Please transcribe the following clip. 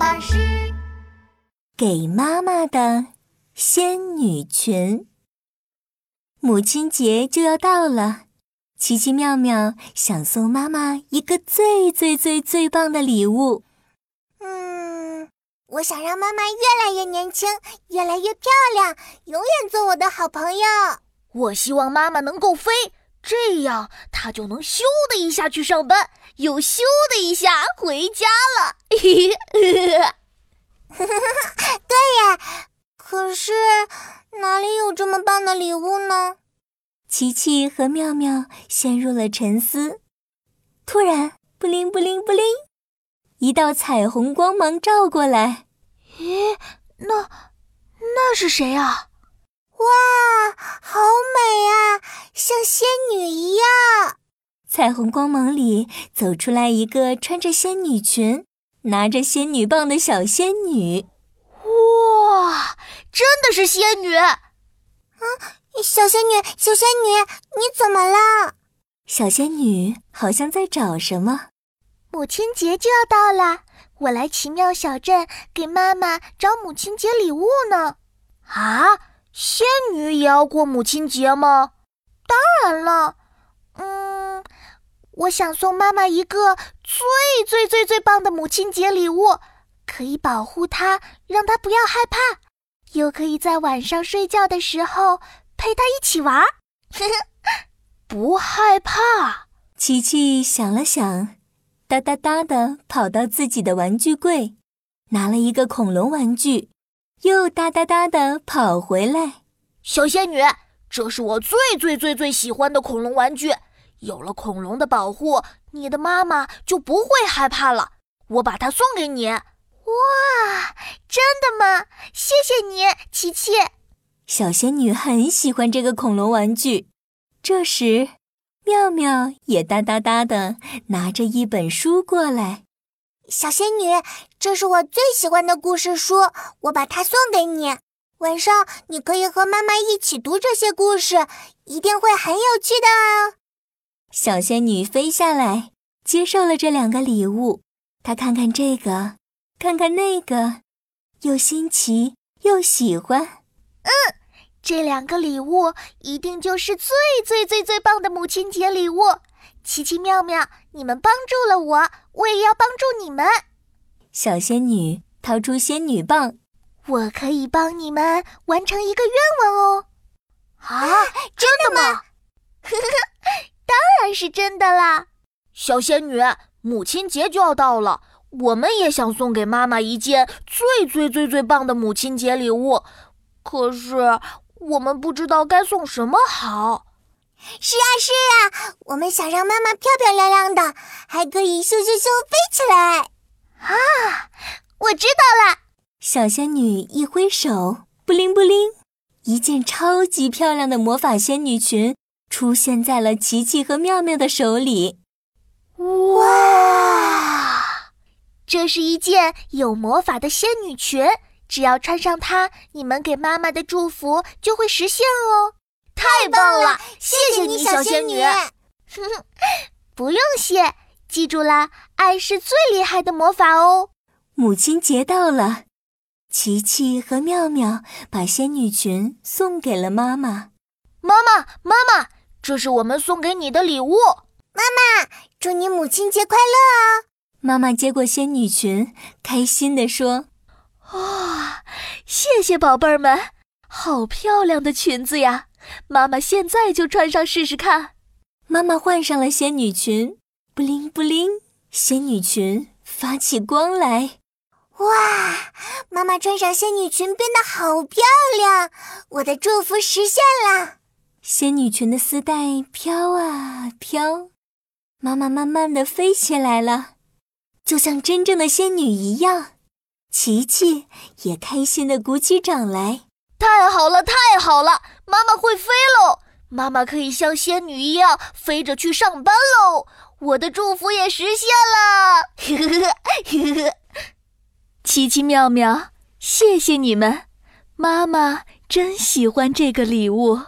巴士给妈妈的仙女裙。母亲节就要到了，奇奇妙妙想送妈妈一个最最最最棒的礼物。嗯，我想让妈妈越来越年轻，越来越漂亮，永远做我的好朋友。我希望妈妈能够飞，这样他就能咻的一下去上班，又咻的一下回家了。对呀，可是哪里有这么棒的礼物呢？琪琪和妙妙陷入了沉思。突然，布灵布灵布灵，一道彩虹光芒照过来。咦，那那是谁啊？哇，好美啊，像仙女一样！彩虹光芒里走出来一个穿着仙女裙、拿着仙女棒的小仙女。哇，真的是仙女！啊，小仙女，小仙女，你怎么了？小仙女好像在找什么。母亲节就要到了，我来奇妙小镇给妈妈找母亲节礼物呢。啊？仙女也要过母亲节吗？当然了，嗯，我想送妈妈一个最最最最棒的母亲节礼物，可以保护她，让她不要害怕，又可以在晚上睡觉的时候陪她一起玩。不害怕。琪琪想了想，哒哒哒的跑到自己的玩具柜，拿了一个恐龙玩具。又哒哒哒的跑回来，小仙女，这是我最最最最喜欢的恐龙玩具。有了恐龙的保护，你的妈妈就不会害怕了。我把它送给你。哇，真的吗？谢谢你，琪琪。小仙女很喜欢这个恐龙玩具。这时，妙妙也哒哒哒的拿着一本书过来。小仙女，这是我最喜欢的故事书，我把它送给你。晚上你可以和妈妈一起读这些故事，一定会很有趣的哦。小仙女飞下来，接受了这两个礼物。她看看这个，看看那个，又新奇又喜欢。嗯，这两个礼物一定就是最最最最棒的母亲节礼物。奇奇妙妙，你们帮助了我，我也要帮助你们。小仙女掏出仙女棒，我可以帮你们完成一个愿望哦。啊，真的吗？呵呵，当然是真的啦。小仙女，母亲节就要到了，我们也想送给妈妈一件最最最最棒的母亲节礼物，可是我们不知道该送什么好。是啊，是啊，我们想让妈妈漂漂亮亮的，还可以咻咻咻飞起来。啊，我知道了！小仙女一挥手，布灵布灵，一件超级漂亮的魔法仙女裙出现在了琪琪和妙妙的手里。哇，这是一件有魔法的仙女裙，只要穿上它，你们给妈妈的祝福就会实现哦。太棒了！谢谢你，小仙女。不用谢，记住啦，爱是最厉害的魔法哦。母亲节到了，琪琪和妙妙把仙女裙送给了妈妈。妈妈，妈妈，这是我们送给你的礼物。妈妈，祝你母亲节快乐哦！妈妈接过仙女裙，开心地说：“啊，谢谢宝贝儿们，好漂亮的裙子呀！”妈妈现在就穿上试试看。妈妈换上了仙女裙，布灵布灵，仙女裙发起光来。哇！妈妈穿上仙女裙变得好漂亮，我的祝福实现了。仙女裙的丝带飘啊飘，妈妈慢慢的飞起来了，就像真正的仙女一样。琪琪也开心的鼓起掌来。太好了，太好了！妈妈会飞喽，妈妈可以像仙女一样飞着去上班喽。我的祝福也实现了。奇奇妙妙，谢谢你们，妈妈真喜欢这个礼物。